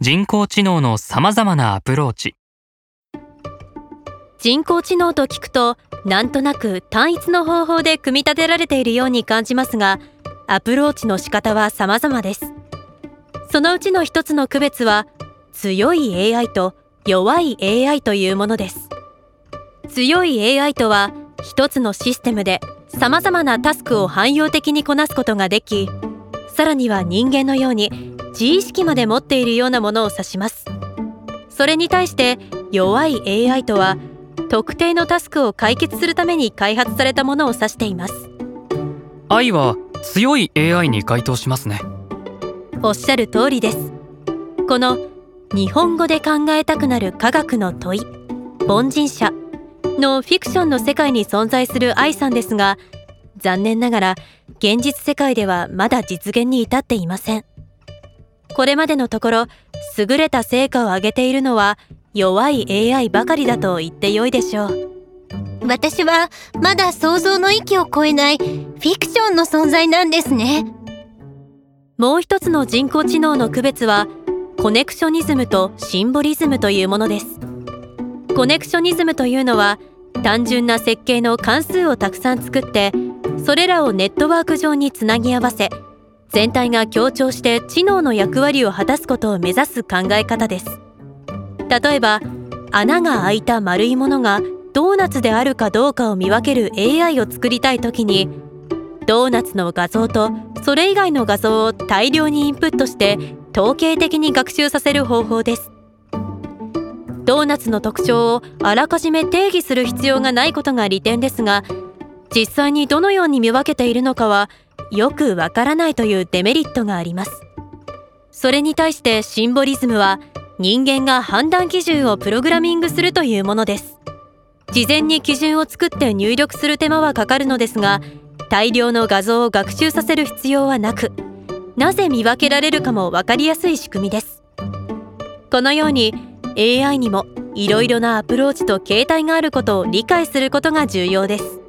人工知能の様々なアプローチ。人工知能と聞くとなんとなく単一の方法で組み立てられているように感じますがアプローチの仕方は様々です。そのうちの一つの区別は強い AI と弱い AI というものです。強い AI とは一つのシステムで様々なタスクを汎用的にこなすことができさらには人間のように自意識まで持っているようなものを指します。それに対して弱い AI とは特定のタスクを解決するために開発されたものを指しています。愛は強い AI に該当しますね。おっしゃる通りです。この日本語で考えたくなる科学の問い凡人者のフィクションの世界に存在する愛さんですが残念ながら現実世界ではまだ実現に至っていませんこれまでのところ優れた成果を上げているのは弱い AI ばかりだと言ってよいでしょう。私はまだ想像の域を超えないフィクションの存在なんですね。もう一つの人工知能の区別はコネクショニズムとシンボリズムというものです。コネクショニズムというのは単純な設計の関数をたくさん作ってそれらをネットワーク上につなぎ合わせ全体が協調して知能の役割を果たすことを目指す考え方です。例えば穴が開いた丸いものがドーナツであるかどうかを見分ける AI を作りたい時にドーナツの画像とそれ以外の画像を大量にインプットして統計的に学習させる方法です。ドーナツの特徴をあらかじめ定義する必要がないことが利点ですが実際にどのように見分けているのかはよくわからないというデメリットがあります。それに対してシンボリズムは人間が判断基準をプログラミングするというものです。事前に基準を作って入力する手間はかかるのですが大量の画像を学習させる必要はなくなぜ見分けられるかも分かりやすい仕組みです。このように AI にもいろいろなアプローチと形態があることを理解することが重要です。